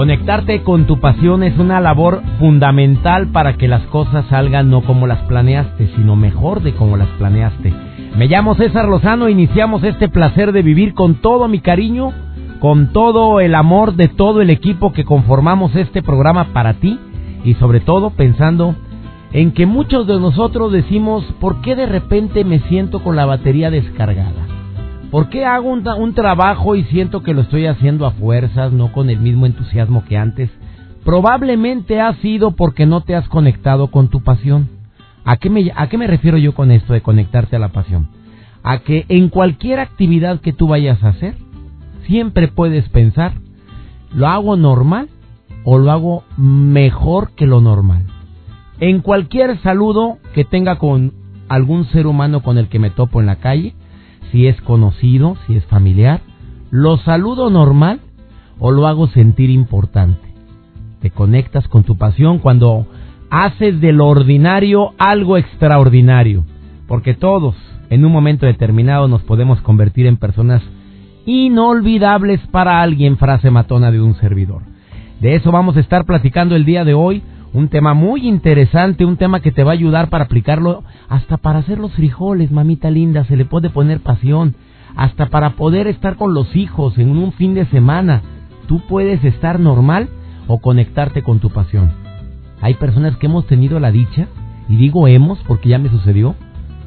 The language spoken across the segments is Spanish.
Conectarte con tu pasión es una labor fundamental para que las cosas salgan no como las planeaste, sino mejor de como las planeaste. Me llamo César Lozano iniciamos este placer de vivir con todo mi cariño, con todo el amor de todo el equipo que conformamos este programa para ti y sobre todo pensando en que muchos de nosotros decimos, ¿por qué de repente me siento con la batería descargada? ¿Por qué hago un, trabajo y siento que lo estoy haciendo a fuerzas, no con el mismo entusiasmo que antes? Probablemente ha sido porque no te has conectado con tu pasión. ¿A qué, me, ¿A qué me refiero yo con esto de conectarte a la pasión? A que en cualquier actividad que tú vayas a hacer, siempre puedes pensar, ¿lo hago normal o lo hago mejor que lo normal? En cualquier saludo que tenga con algún ser humano con el que me topo en la calle, si es conocido, si es familiar, ¿lo saludo normal o lo hago sentir importante? Te conectas con tu pasión cuando haces de lo ordinario algo extraordinario, porque todos en un momento determinado nos podemos convertir en personas inolvidables para alguien, frase matona de un servidor. De eso vamos a estar platicando el día de hoy un tema muy interesante, un tema que te va a ayudar para aplicarlo hasta para hacer los frijoles, mamita linda, se le puede poner pasión, hasta para poder estar con los hijos en un fin de semana. Tú puedes estar normal o conectarte con tu pasión. Hay personas que hemos tenido la dicha, y digo hemos porque ya me sucedió,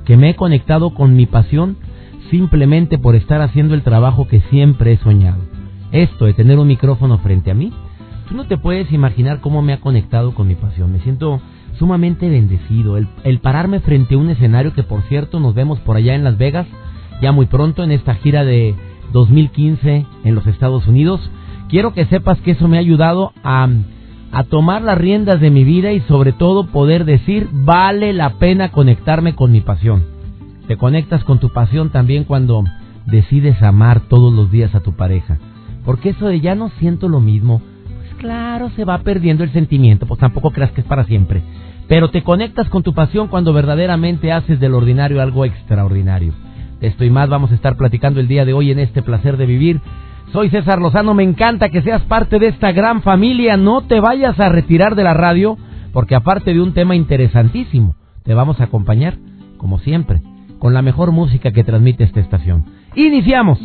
que me he conectado con mi pasión simplemente por estar haciendo el trabajo que siempre he soñado. Esto de tener un micrófono frente a mí No te puedes imaginar cómo me ha conectado con mi pasión. Me siento sumamente bendecido. El, el, pararme frente a un escenario que, por cierto, nos vemos por allá en Las Vegas, ya muy pronto en esta gira de 2015 en los Estados Unidos. Quiero que sepas que eso me ha ayudado a, a tomar las riendas de mi vida y sobre todo poder decir, vale la pena conectarme con mi pasión. Te conectas con tu pasión también cuando decides amar todos los días a tu pareja. Porque eso de ya no siento lo mismo, claro, se va perdiendo el sentimiento, pues tampoco creas que es para siempre. Pero te conectas con tu pasión cuando verdaderamente haces del ordinario algo extraordinario. De esto y más vamos a estar platicando el día de hoy en este placer de vivir. Soy César Lozano, me encanta que seas parte de esta gran familia. No te vayas a retirar de la radio, porque aparte de un tema interesantísimo, te vamos a acompañar, como siempre, con la mejor música que transmite esta estación. Iniciamos.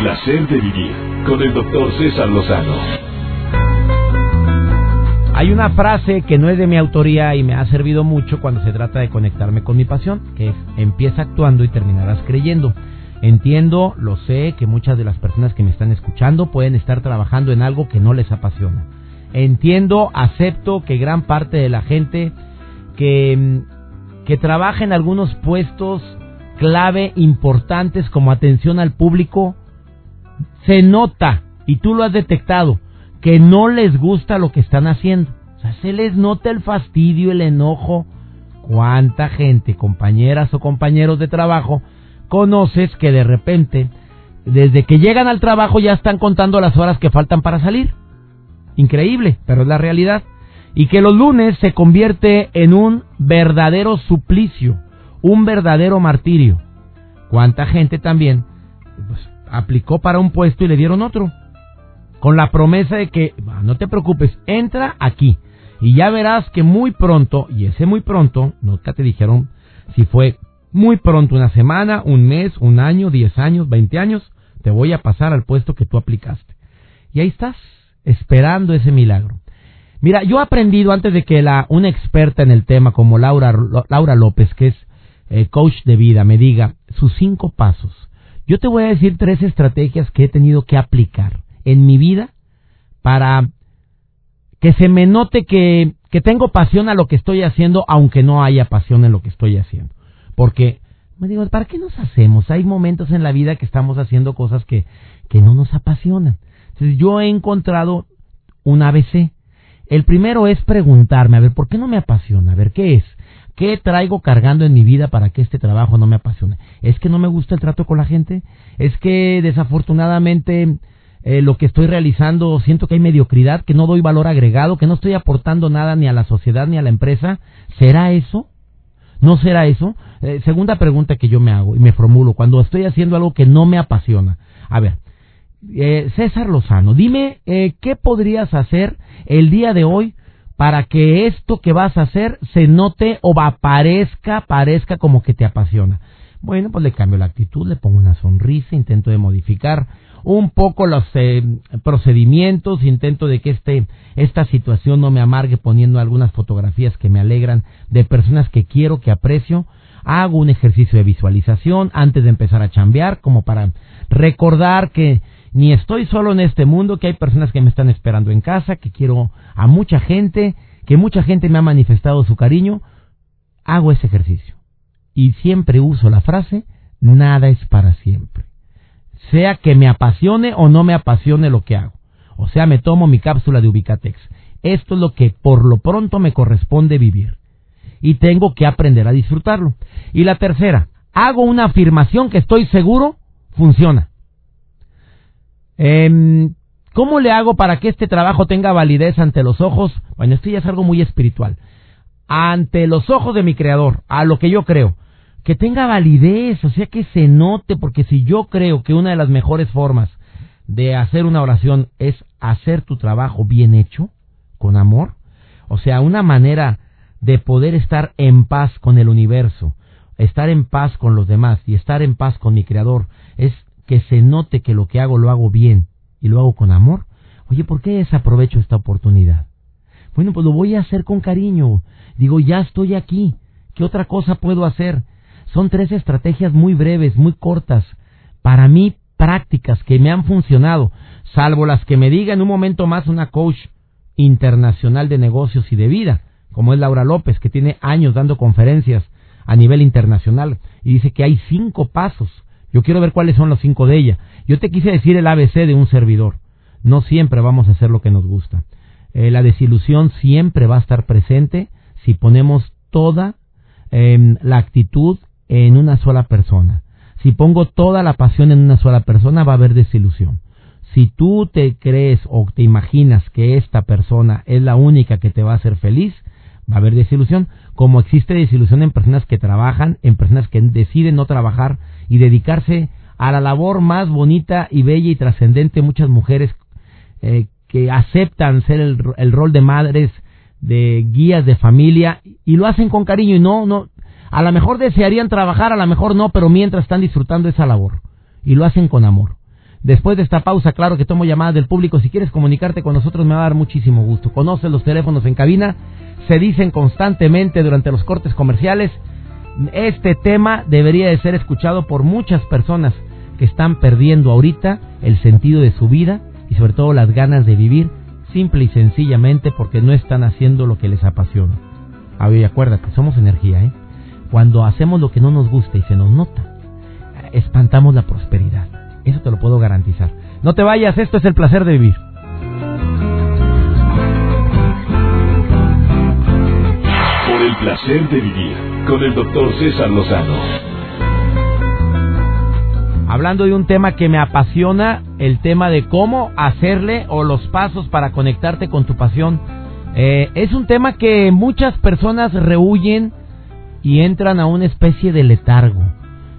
Placer de vivir con el doctor César Lozano. Hay una frase que no es de mi autoría y me ha servido mucho cuando se trata de conectarme con mi pasión, que es empieza actuando y terminarás creyendo. Entiendo, lo sé, que muchas de las personas que me están escuchando pueden estar trabajando en algo que no les apasiona. Entiendo, acepto que gran parte de la gente que, que trabaja en algunos puestos clave importantes como atención al público se nota, y tú lo has detectado, que no les gusta lo que están haciendo. O sea, se les nota el fastidio, el enojo. ¿Cuánta gente, compañeras o compañeros de trabajo, conoces que de repente, desde que llegan al trabajo ya están contando las horas que faltan para salir? Increíble, pero es la realidad. Y que los lunes se convierte en un verdadero suplicio, un verdadero martirio. ¿Cuánta gente también pues, aplicó para un puesto y le dieron otro. Con la promesa de que, no te preocupes, entra aquí. Y ya verás que muy pronto, y ese muy pronto, nunca te dijeron si fue muy pronto, una semana, un mes, un año, diez años, veinte años, te voy a pasar al puesto que tú aplicaste. Y ahí estás, esperando ese milagro. Mira, yo he aprendido antes de que la, una experta en el tema como Laura, Laura López, que es eh, coach de vida, me diga sus cinco pasos yo te voy a decir tres estrategias que he tenido que aplicar en mi vida para que se me note que, que tengo pasión a lo que estoy haciendo, aunque no haya pasión en lo que estoy haciendo. Porque, me digo, ¿para qué nos hacemos? Hay momentos en la vida que estamos haciendo cosas que, que no nos apasionan. Entonces yo he encontrado un ABC. El primero es preguntarme, a ver, ¿por qué no me apasiona? A ver, ¿qué es? ¿Qué traigo cargando en mi vida para que este trabajo no me apasione? ¿Es que no me gusta el trato con la gente? ¿Es que desafortunadamente eh, lo que estoy realizando siento que hay mediocridad, que no doy valor agregado, que no estoy aportando nada ni a la sociedad ni a la empresa? ¿Será eso? ¿No será eso? Eh, segunda pregunta que yo me hago y me formulo cuando estoy haciendo algo que no me apasiona. A ver, eh, César Lozano, dime qué podrías hacer el día de hoy para que esto que vas a hacer se note o aparezca, parezca como que te apasiona. Bueno, pues le cambio la actitud, le pongo una sonrisa, intento de modificar un poco los eh, procedimientos, intento de que este, esta situación no me amargue poniendo algunas fotografías que me alegran de personas que quiero, que aprecio. Hago un ejercicio de visualización antes de empezar a chambear, como para recordar que ni estoy solo en este mundo, que hay personas que me están esperando en casa, que quiero a mucha gente, que mucha gente me ha manifestado su cariño. Hago ese ejercicio. Y siempre uso la frase, nada es para siempre sea que me apasione o no me apasione lo que hago. O sea, me tomo mi cápsula de Ubicatex. Esto es lo que por lo pronto me corresponde vivir. Y tengo que aprender a disfrutarlo. Y la tercera, hago una afirmación que estoy seguro funciona. Em, ¿Cómo le hago para que este trabajo tenga validez ante los ojos? Bueno, esto ya es algo muy espiritual. Ante los ojos de mi creador, a lo que yo creo que tenga validez, o sea, que se note, porque si yo creo que una de las mejores formas de hacer una oración es hacer tu trabajo bien hecho, con amor, o sea, una manera de poder estar en paz con el universo, estar en paz con los demás y estar en paz con mi creador, es que se note que lo que hago lo hago bien y lo hago con amor. Oye, ¿por qué desaprovecho esta oportunidad? Bueno, pues lo voy a hacer con cariño. Digo, ya estoy aquí. ¿Qué otra cosa puedo hacer? Son tres estrategias muy breves, muy cortas, para mí prácticas que me han funcionado, salvo las que me diga en un momento más una coach internacional de negocios y de vida, como es Laura López, que tiene años dando conferencias a nivel internacional y dice que hay cinco pasos. Yo quiero ver cuáles son los cinco de ella. Yo te quise decir el ABC de un servidor. No siempre vamos a hacer lo que nos gusta. Eh, la desilusión siempre va a estar presente si ponemos toda em, la actitud en una sola persona. Si pongo toda la pasión en una sola persona, va a haber desilusión. Si tú te crees o te imaginas que esta persona es la única que te va a hacer feliz, va a haber desilusión, como existe desilusión en personas que trabajan, en personas que deciden no trabajar y dedicarse a la labor más bonita y bella y trascendente, muchas mujeres eh, que aceptan ser el, el, rol de madres, de guías de familia y lo hacen con cariño y no, no, a lo mejor desearían trabajar, a lo mejor no, pero mientras están disfrutando esa labor. Y lo hacen con amor. Después de esta pausa, claro que tomo llamadas del público. Si quieres comunicarte con nosotros, me va a dar muchísimo gusto. Conoce los teléfonos en cabina. Se dicen constantemente durante los cortes comerciales. Este tema debería de ser escuchado por muchas personas que están perdiendo ahorita el sentido de su vida y sobre todo las ganas de vivir, simple y sencillamente porque no están haciendo lo que les apasiona. A ver, acuérdate, somos energía, ¿eh? Cuando hacemos lo que no nos gusta y se nos nota, espantamos la prosperidad. Eso te lo puedo garantizar. No te vayas, esto es el placer de vivir. Por el placer de vivir con el doctor César Lozano. Hablando de un tema que me apasiona, el tema de cómo hacerle o los pasos para conectarte con tu pasión. Eh, es un tema que muchas personas rehuyen y entran a una especie de letargo.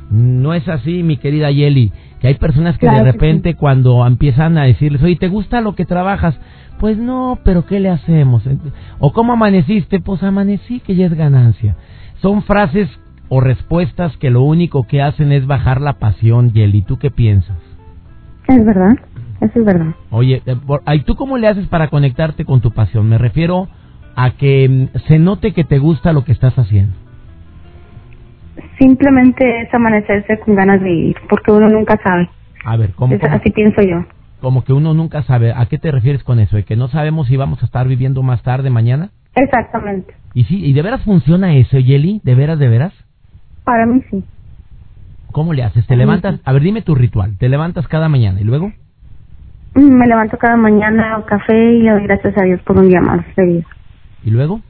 No es así, mi querida Yeli, que hay personas que de repente cuando empiezan a decirles, oye, ¿te gusta lo que trabajas? Pues no, pero ¿qué le hacemos? ¿O cómo amaneciste? Pues amanecí, que ya es ganancia. Son frases o respuestas que lo único que hacen es bajar la pasión, Yeli. ¿Tú qué piensas? Es verdad, eso es verdad. Oye, ¿y tú cómo le haces para conectarte con tu pasión? Me refiero a que mm, se note que te gusta lo que estás haciendo simplemente es amanecerse con ganas de vivir, porque uno nunca sabe. A ver, ¿cómo, Así pienso yo. Como que uno nunca sabe. ¿A qué te refieres con eso? ¿De que no sabemos si vamos a estar viviendo más tarde, mañana? Exactamente. ¿Y sí, y de veras funciona eso, Yeli? ¿De veras, de veras? Para mí sí. ¿Cómo le haces? ¿Te levantas? A ver, dime tu ritual. ¿Te levantas cada mañana y luego? Mm, Me levanto cada mañana hago café y le doy gracias a Dios por un día más de vida. ¿Y luego?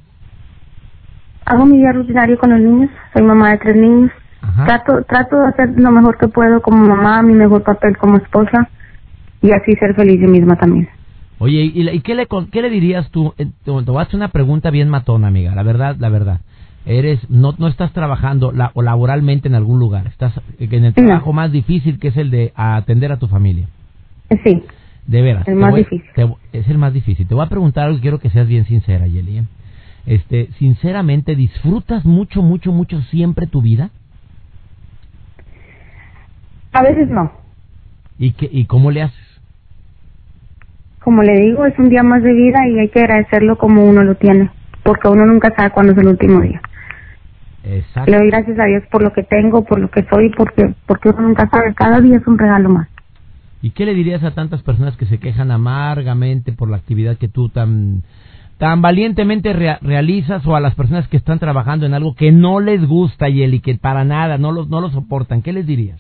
Hago mi día rutinario con los niños. Soy mamá de tres niños. Ajá. Trato, trato de hacer lo mejor que puedo como mamá, mi mejor papel como esposa y así ser feliz yo misma también. Oye, ¿y, y qué, le, qué le dirías tú? Eh, Te voy a hacer una pregunta bien matona, amiga. La verdad, la verdad. Eres, no, no estás trabajando la, o laboralmente en algún lugar. Estás en el No. trabajo más difícil que es el de atender a tu familia. Sí, De veras. El más voy- difícil. te- es el más difícil. Te voy a preguntar algo y quiero que seas bien sincera, Yeli. ¿eh? Este, sinceramente, ¿disfrutas mucho, mucho, mucho siempre tu vida? a veces no. ¿Y, qué, y cómo le haces? Como le digo, es un día más de vida y hay que agradecerlo como uno lo tiene, porque uno nunca sabe cuándo es el último día. Exacto. Le doy gracias a Dios por lo que tengo, por lo que soy, porque porque uno nunca sabe. Cada día es un regalo más. ¿Y qué le dirías a tantas personas que se quejan amargamente por la actividad que tú tan tan valientemente rea- realizas o a las personas que están trabajando en algo que no les gusta y el y que para nada no lo, no lo soportan? ¿Qué les dirías?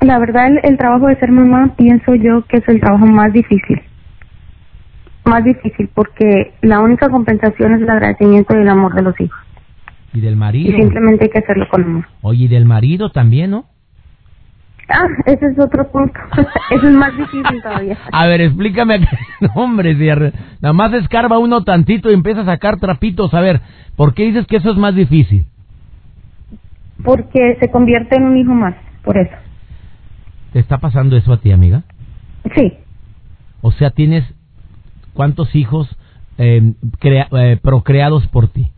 La verdad, el, el trabajo de ser mamá, pienso yo que es el trabajo más difícil. Más difícil porque la única compensación es el agradecimiento y el amor de los hijos. Y del Y marido. simplemente hay que hacerlo con amor. Oye, y del marido también, ¿no? Ah, ese es otro punto. Eso es más difícil todavía. A ver, explícame. No, hombre, si nada más escarba uno tantito y empieza a sacar trapitos. A ver, ¿por qué dices que eso es más difícil? Porque se convierte en un hijo más, por eso. ¿Te está pasando eso a ti, amiga? Sí, O sea, tienes cuántos hijos eh, crea- eh, procreados por ti?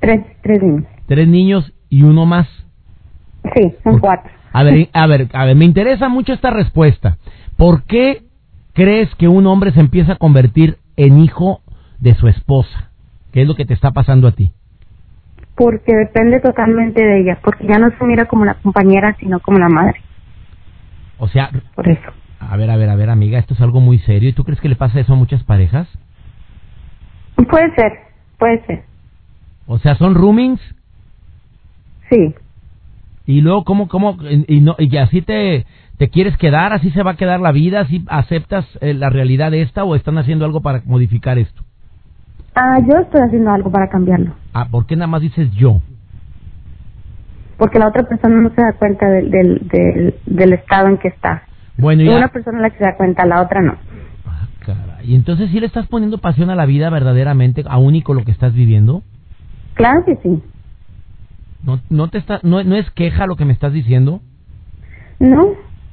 tres, tres niños. Tres niños y uno más. Sí, son cuatro. A ver, a ver, a ver, me interesa mucho esta respuesta. ¿Por qué crees que un hombre se empieza a convertir en hijo de su esposa? ¿Qué es lo que te está pasando a ti? Porque depende totalmente de ella, porque ya no se mira como la compañera, sino como la madre. O sea, Por eso. a ver, a ver, a ver, amiga, esto es algo muy serio. ¿Y tú crees que le pasa eso a muchas parejas? Puede ser, puede ser. O sea, son roomings Sí. Y luego cómo cómo y no y así te te quieres quedar, así se va a quedar la vida, así aceptas eh, la realidad de esta o están haciendo algo para modificar esto. Ah, yo estoy haciendo algo para cambiarlo. Ah, ¿por qué nada más dices yo? Porque la otra persona no se da cuenta del, del, del, del estado en que está. Bueno, ya. Una persona la que se da cuenta, la otra no. Ah, caray. Y entonces sí le estás poniendo pasión a la vida verdaderamente, aún y con lo que estás viviendo. Claro que sí. No, no te está, no, no es queja lo que me estás diciendo. No,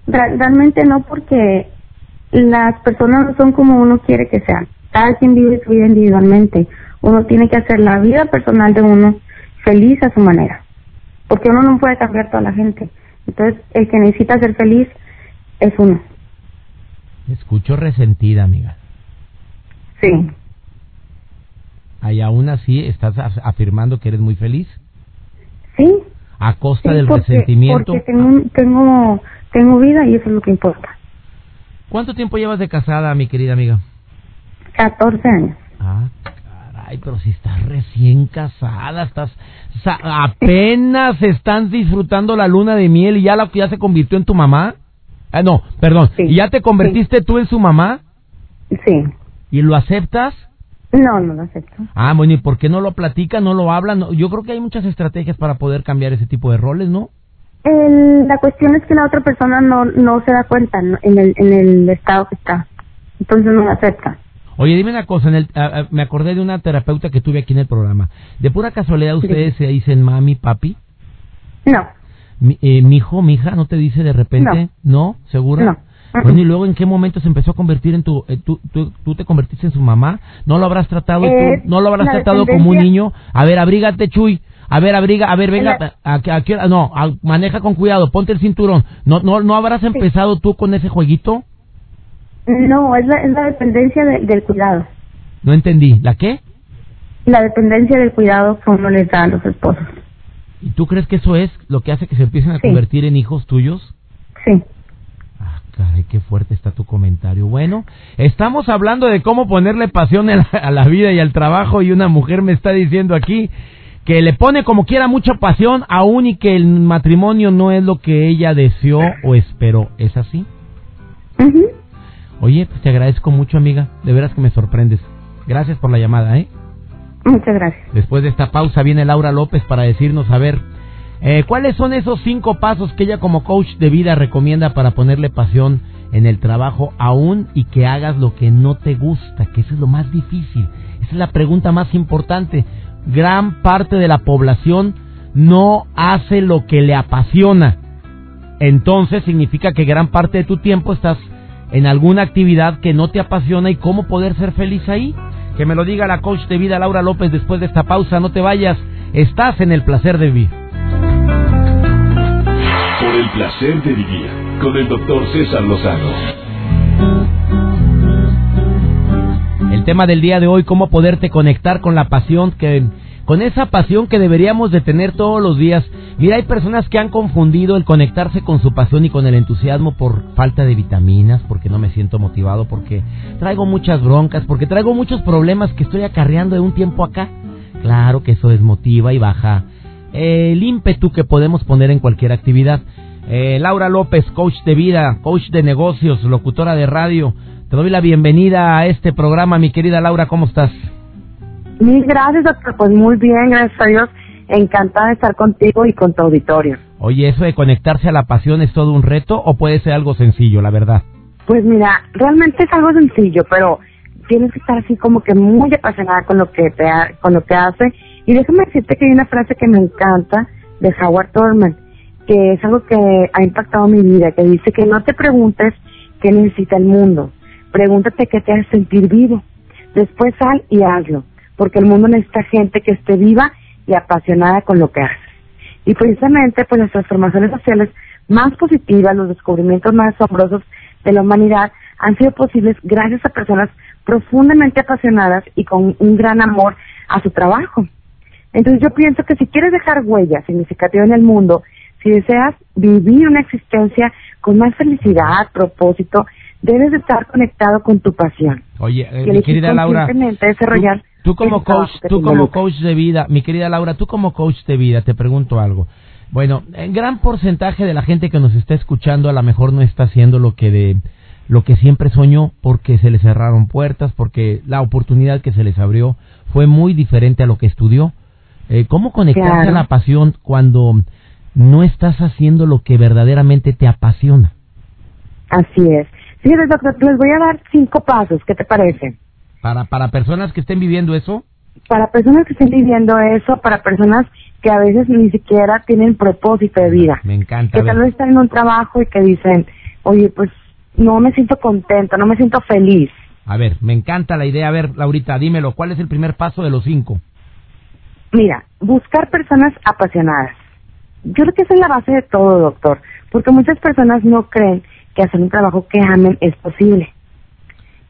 realmente no, porque las personas no son como uno quiere que sean. Cada quien vive su vida individualmente. Uno tiene que hacer la vida personal de uno feliz a su manera. Porque uno no puede cambiar toda la gente. Entonces, el que necesita ser feliz es uno. Escucho resentida, amiga. Sí. Y aún así estás af- afirmando que eres muy feliz Sí. a costa sí, del porque, resentimiento. Porque tengo, tengo, tengo vida y eso es lo que importa. ¿Cuánto tiempo llevas de casada, mi querida amiga? 14 años. Ah, caray, pero si estás recién casada, estás apenas están disfrutando la luna de miel y ya la ya se convirtió en tu mamá. Ah, no, perdón, Sí, y ya te convertiste tú en su mamá Sí. y lo aceptas. No, no lo acepto. Ah, bueno, ¿y por qué no lo platica, no lo habla? No, yo creo que hay muchas estrategias para poder cambiar ese tipo de roles, ¿no? El, la cuestión es que la otra persona no, no se da cuenta ¿no? en, el, en el estado que está. Entonces no lo acepta. Oye, dime una cosa, en el, me acordé de una terapeuta que tuve aquí en el programa. ¿De pura casualidad ustedes se dicen mami, papi? No. Mi, eh, mi hijo, mi hija, ¿no te dice de repente? ¿No? ¿Segura? No. Bueno, ¿y luego en qué momento se empezó a convertir en tu... eh, tú, tú, tú te convertiste en su mamá? ¿No lo habrás tratado, Eh, tú- no lo habrás tratado como un niño? A ver, abrígate, Chuy. A ver, abriga, a ver, venga, a, a, a no, maneja con cuidado, ponte el cinturón. ¿No, no, no habrás empezado tú con ese jueguito? No, es la, es la dependencia de- del cuidado. No entendí. ¿La qué? La dependencia del cuidado que uno les da a los esposos. ¿Y tú crees que eso es lo que hace que se empiecen a Sí. convertir en hijos tuyos? Sí. Caray, qué fuerte está tu comentario. Bueno, estamos hablando de cómo ponerle pasión a la, a la vida y al trabajo y una mujer me está diciendo aquí que le pone como quiera mucha pasión, aún y que el matrimonio no es lo que ella deseó o esperó. ¿Es así? Oye, pues te agradezco mucho, amiga. De veras que me sorprendes. Gracias por la llamada, ¿eh? Muchas gracias. Después de esta pausa viene Laura López para decirnos, a ver, eh, ¿cuáles son esos cinco pasos que ella como coach de vida recomienda para ponerle pasión en el trabajo aún y que hagas lo que no te gusta? Que eso es lo más difícil. Esa es la pregunta más importante. Gran parte de la población no hace lo que le apasiona. Entonces significa que gran parte de tu tiempo estás en alguna actividad que no te apasiona y cómo poder ser feliz ahí. Que me lo diga la coach de vida Laura López después de esta pausa. No te vayas. Estás en el placer de vivir. El placer de vivir con el doctor César Lozano. El tema del día de hoy, cómo poderte conectar con la pasión que con esa pasión que deberíamos de tener todos los días. Mira, hay personas que han confundido el conectarse con su pasión y con el entusiasmo por falta de vitaminas, porque no me siento motivado, porque traigo muchas broncas, porque traigo muchos problemas que estoy acarreando de un tiempo acá. Claro que eso desmotiva y baja el ímpetu que podemos poner en cualquier actividad. Eh, Laura López, coach de vida, coach de negocios, locutora de radio. Te doy la bienvenida a este programa, mi querida Laura, ¿cómo estás? Mil gracias, doctor. Pues muy bien, gracias a Dios. Encantada de estar contigo y con tu auditorio. Oye, ¿eso de conectarse a la pasión es todo un reto o puede ser algo sencillo, la verdad? Pues mira, realmente es algo sencillo, pero tienes que estar así como que muy apasionada con lo que te con lo que hace. Y déjame decirte que hay una frase que me encanta de Howard Thurman, que es algo que ha impactado mi vida, que dice que no te preguntes qué necesita el mundo, pregúntate qué te hace sentir vivo. Después sal y hazlo porque el mundo necesita gente que esté viva y apasionada con lo que hace. Y precisamente, pues las transformaciones sociales más positivas, los descubrimientos más asombrosos de la humanidad han sido posibles gracias a personas profundamente apasionadas y con un gran amor a su trabajo. Entonces yo pienso que si quieres dejar huella significativa en el mundo, si deseas vivir una existencia con más felicidad, propósito, debes de estar conectado con tu pasión. Oye, eh, mi querida Laura, desarrollar Tú como coach, tú como coach de vida, mi querida Laura, tú como coach de vida, te pregunto algo. Bueno, en gran porcentaje de la gente que nos está escuchando a lo mejor no está haciendo lo que de lo que siempre soñó porque se le cerraron puertas, porque la oportunidad que se les abrió fue muy diferente a lo que estudió. Eh, ¿Cómo conectarse a la pasión cuando no estás haciendo lo que verdaderamente te apasiona? Así es. Sí, doctor, les voy a dar cinco pasos. ¿Qué te parece? Para, para personas que estén viviendo eso. Para personas que estén viviendo eso, para personas que a veces ni siquiera tienen propósito de vida. Me encanta. Que tal vez están en un trabajo y que dicen, oye, pues no me siento contenta, no me siento feliz. A ver, me encanta la idea. A ver, Laurita, dímelo, ¿cuál es el primer paso de los cinco? Mira, buscar personas apasionadas. Yo creo que esa es la base de todo, doctor, porque muchas personas no creen que hacer un trabajo que amen es posible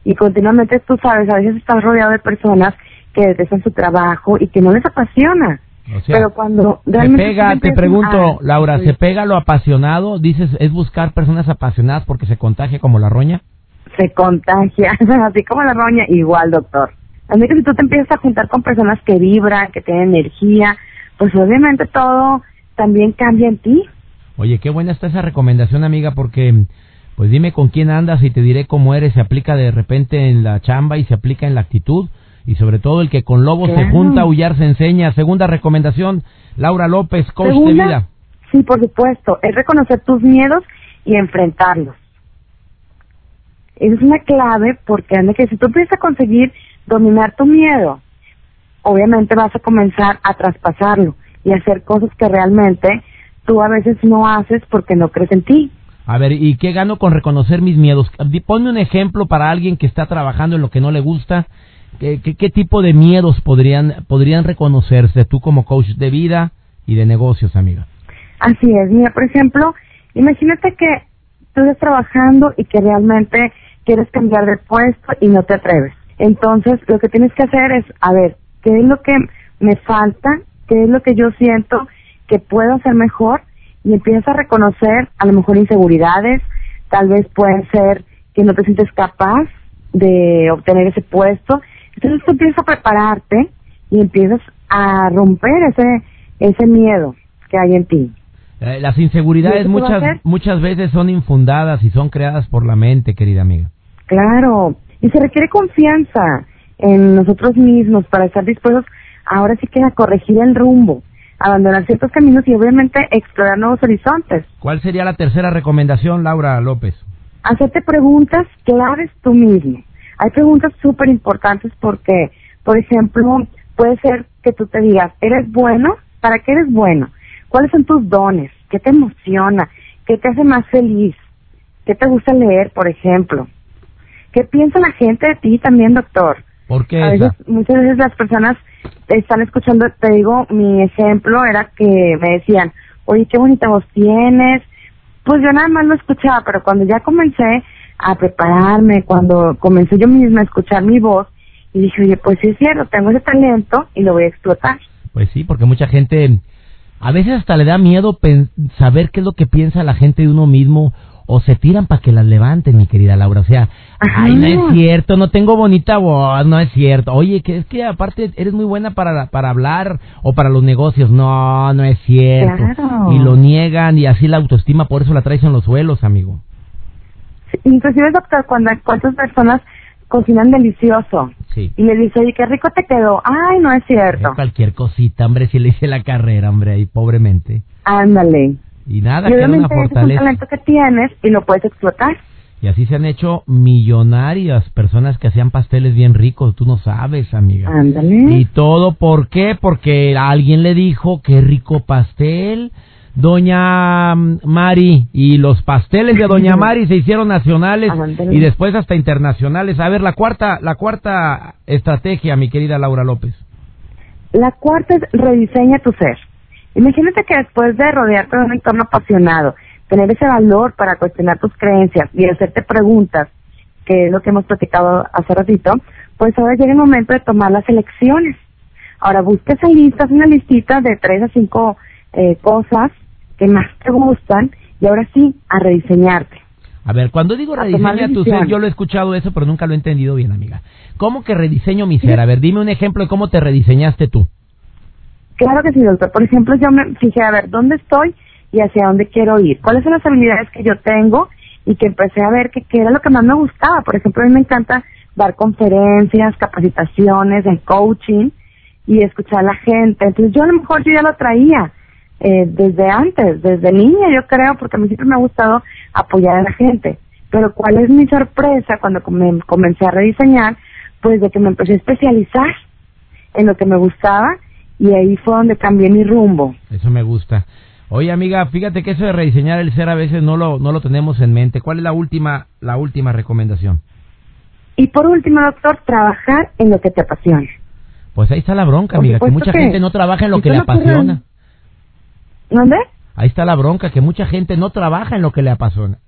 y continuamente tú sabes, a veces estás rodeado de personas que detestan su trabajo y que no les apasiona. pero cuando realmente se pega, te pregunto, Laura, ¿se pega lo apasionado? Dices, ¿es buscar personas apasionadas porque se contagia como la roña? Se contagia, así como la roña, igual, doctor. Así que si tú te empiezas a juntar con personas que vibran, que tienen energía, pues obviamente todo también cambia en ti. Oye, qué buena está esa recomendación, amiga, porque pues dime con quién andas y te diré cómo eres. Se aplica de repente en la chamba y se aplica en la actitud. Y sobre todo el que con lobos se junta, aullar se enseña. Segunda recomendación, Laura López, coach de vida. Sí, por supuesto. Es reconocer tus miedos y enfrentarlos. Esa es una clave porque que si tú empiezas a conseguir dominar tu miedo, obviamente vas a comenzar a traspasarlo y hacer cosas que realmente tú a veces no haces porque no crees en ti. A ver, ¿y qué gano con reconocer mis miedos? Ponme un ejemplo para alguien que está trabajando en lo que no le gusta. ¿Qué, qué, tipo de miedos podrían, podrían reconocerse tú como coach de vida y de negocios, amiga? Así es. Mira, por ejemplo, imagínate que tú estás trabajando y que realmente quieres cambiar de puesto y no te atreves. Entonces, lo que tienes que hacer es, a ver, ¿qué es lo que me falta? ¿Qué es lo que yo siento que puedo hacer mejor? y empiezas a reconocer a lo mejor inseguridades, tal vez puede ser que no te sientes capaz de obtener ese puesto. Entonces tú empiezas a prepararte y empiezas a romper ese, ese miedo que hay en ti. Eh, las inseguridades muchas, muchas veces son infundadas y son creadas por la mente, querida amiga. Claro, y se requiere confianza en nosotros mismos para estar dispuestos ahora sí que a corregir el rumbo, abandonar ciertos caminos y obviamente explorar nuevos horizontes. ¿Cuál sería la tercera recomendación, Laura López? Hacerte preguntas claves tú mismo. Hay preguntas súper importantes porque, por ejemplo, puede ser que tú te digas, ¿eres bueno? ¿Para qué eres bueno? ¿Cuáles son tus dones? ¿Qué te emociona? ¿Qué te hace más feliz? ¿Qué te gusta leer, por ejemplo? ¿Qué piensa la gente de ti también, doctor? ¿Por qué? A veces, muchas veces las personas están escuchando, te digo, mi ejemplo era que me decían, oye, qué bonita voz tienes. Pues yo nada más lo escuchaba, pero cuando ya comencé a prepararme, cuando comencé yo misma a escuchar mi voz, y dije, oye, pues sí es cierto, tengo ese talento y lo voy a explotar. Pues sí, porque mucha gente, a veces hasta le da miedo saber qué es lo que piensa la gente de uno mismo o se tiran para que las levanten, mi querida Laura. O sea, ay, no es cierto, no tengo bonita voz, no es cierto. Oye, que es que aparte eres muy buena para, para hablar o para los negocios. No, no es cierto. Y lo niegan y así la autoestima, por eso la traes en los suelos, amigo. inclusive, doctor, cuando cuántas personas cocinan delicioso. Sí. Y le dice, oye, qué rico te quedó. Ay, no es cierto. cualquier cosita, hombre, si le hice la carrera, hombre, ahí pobremente. Ándale. Y nada, que una fortaleza. Es un talento que tienes y lo puedes explotar. Y así se han hecho millonarias personas que hacían pasteles bien ricos, tú no sabes, amiga. Ándale. Y todo, ¿por qué? Porque alguien le dijo, qué rico pastel, Doña mm, Mari, y los pasteles de Doña Mari se hicieron nacionales y después hasta internacionales. A ver, la cuarta, la cuarta estrategia, mi querida Laura López. La cuarta es rediseña tu ser. Imagínate que después de rodearte de un entorno apasionado, tener ese valor para cuestionar tus creencias y hacerte preguntas, que es lo que hemos platicado hace ratito, pues ahora llega el momento de tomar las elecciones. Ahora busca esa lista, una listita de tres a cinco eh, cosas que más te gustan y ahora sí, a rediseñarte. A ver, cuando digo rediseña tu ser, yo lo he escuchado eso, pero nunca lo he entendido bien, amiga. ¿Cómo que rediseño mi ser? A ver, dime un ejemplo de cómo te rediseñaste tú. Claro que sí, doctor. Por ejemplo, yo me fijé a ver dónde estoy y hacia dónde quiero ir. ¿Cuáles son las habilidades que yo tengo? Y que empecé a ver que, era lo que más me gustaba. Por ejemplo, a mí me encanta dar conferencias, capacitaciones, en coaching y escuchar a la gente. Entonces yo a lo mejor yo ya lo traía eh, desde antes, desde niña yo creo, porque a mí siempre me ha gustado apoyar a la gente. Pero cuál es mi sorpresa cuando comencé a rediseñar, pues de que me empecé a especializar en lo que me gustaba y ahí fue donde cambié mi rumbo. Eso me gusta. Oye, amiga, fíjate que eso de rediseñar el ser a veces no lo, no lo tenemos en mente. ¿Cuál es la última, la última recomendación? Y por último, doctor, trabajar en lo que te apasiona. Pues ahí está la bronca, amiga, que mucha gente no trabaja en lo que le apasiona. ¿Dónde? Ahí está la bronca, que mucha gente no trabaja en lo que le apasiona.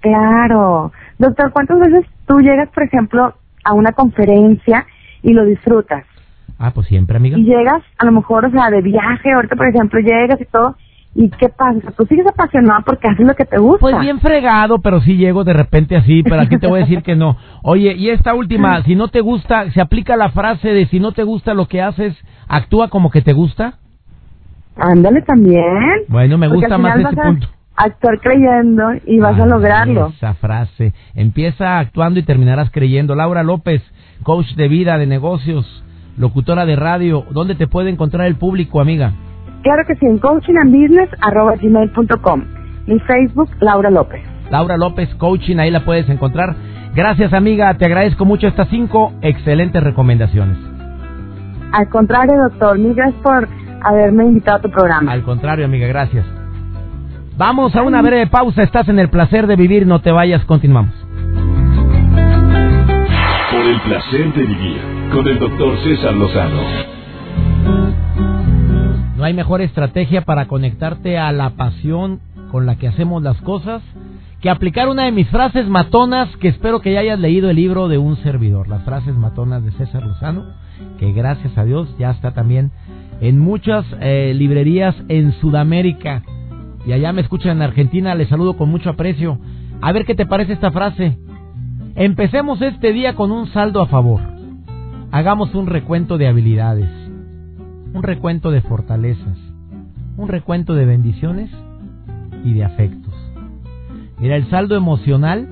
Claro. Doctor, ¿cuántas veces tú llegas, por ejemplo, a una conferencia y lo disfrutas? Ah, pues siempre, amiga. Y llegas, a lo mejor, o sea, de viaje, ahorita, por ejemplo, llegas y todo, ¿Y qué pasa? ¿Tú sigues apasionado porque haces lo que te gusta? Pues bien fregado, pero sí llego de repente así, pero aquí te voy a decir que no. Oye, y esta última, si no te gusta, ¿se aplica la frase de si no te gusta lo que haces, actúa como que te gusta? Ándale también. Bueno, me gusta más ese punto. Actuar creyendo y vas a lograrlo. Esa frase. Empieza actuando y terminarás creyendo. Laura López, coach de vida, de negocios locutora de radio. ¿Dónde te puede encontrar el público, amiga? Claro que sí, en coachingandbusiness.com. Mi Facebook, Laura López. Laura López Coaching, ahí la puedes encontrar. Gracias, amiga. Te agradezco mucho estas cinco excelentes recomendaciones. Al contrario, doctor. Mil gracias por haberme invitado a tu programa. Al contrario, amiga, gracias. Vamos a una breve pausa. Estás en el placer de vivir. No te vayas. Continuamos. Por el placer de vivir con el doctor César Lozano. No hay mejor estrategia para conectarte a la pasión con la que hacemos las cosas que aplicar una de mis frases matonas que espero que ya hayas leído el libro de un servidor, las frases matonas de César Lozano, que gracias a Dios ya está también en muchas eh, librerías en Sudamérica. Y allá me escuchan en Argentina, les saludo con mucho aprecio. A ver qué te parece esta frase. Empecemos este día con un saldo a favor. Hagamos un recuento de habilidades. un recuento de fortalezas, un recuento de bendiciones y de afectos. Mira, el saldo emocional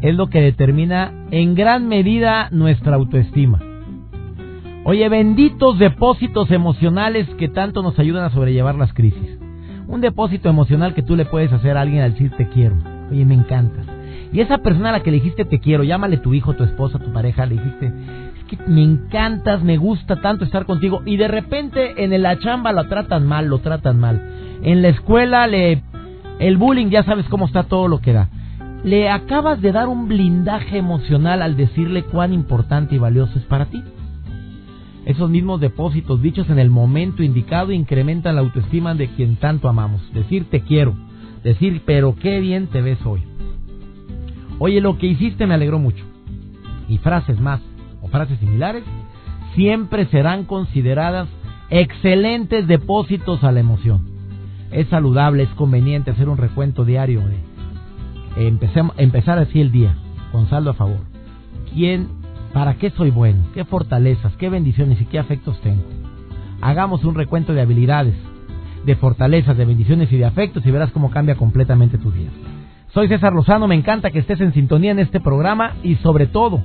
es lo que determina en gran medida nuestra autoestima. Oye, benditos depósitos emocionales que tanto nos ayudan a sobrellevar las crisis. Un depósito emocional que tú le puedes hacer a alguien al decir te quiero. Oye, me encantas. Y esa persona a la que le dijiste te quiero, llámale tu hijo, tu esposa, tu pareja, le dijiste, que me encantas, me gusta tanto estar contigo. Y de repente en la chamba lo tratan mal, lo tratan mal. En la escuela le... El bullying ya sabes cómo está todo lo que da. Le acabas de dar un blindaje emocional al decirle cuán importante y valioso es para ti. Esos mismos depósitos dichos en el momento indicado incrementan la autoestima de quien tanto amamos. Decir te quiero, decir pero qué bien te ves hoy. Oye, lo que hiciste me alegró mucho. Y frases más frases similares siempre serán consideradas excelentes depósitos a la emoción. Es saludable, es conveniente hacer un recuento diario de empezar así el día, con saldo a favor. ¿Quién, para qué soy bueno? ¿Qué fortalezas, qué bendiciones y qué afectos tengo? Hagamos un recuento de habilidades, de fortalezas, de bendiciones y de afectos y verás cómo cambia completamente tu día. Soy César Lozano, me encanta que estés en sintonía en este programa y sobre todo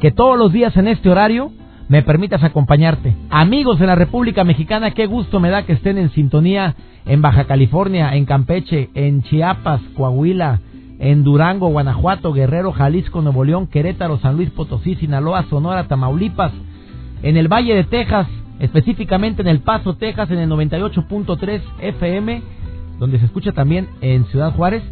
que todos los días en este horario me permitas acompañarte. Amigos de la República Mexicana, qué gusto me da que estén en sintonía en Baja California, en Campeche, en Chiapas, Coahuila, en Durango, Guanajuato, Guerrero, Jalisco, Nuevo León, Querétaro, San Luis Potosí, Sinaloa, Sonora, Tamaulipas, en el Valle de Texas, específicamente en El Paso, Texas, en el 98.3 FM, donde se escucha también en Ciudad Juárez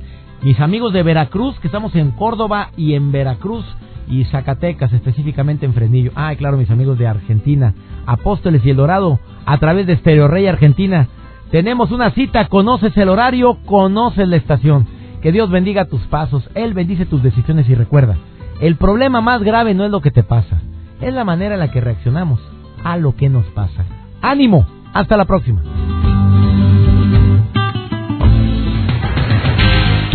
mis amigos de Veracruz, que estamos en Córdoba y en Veracruz y Zacatecas, específicamente en Fresnillo. Ah, claro, mis amigos de Argentina, Apóstoles y El Dorado, a través de Stereo Rey Argentina. Tenemos una cita, conoces el horario, conoces la estación. Que Dios bendiga tus pasos, Él bendice tus decisiones y recuerda, el problema más grave no es lo que te pasa, es la manera en la que reaccionamos a lo que nos pasa. Ánimo, hasta la próxima.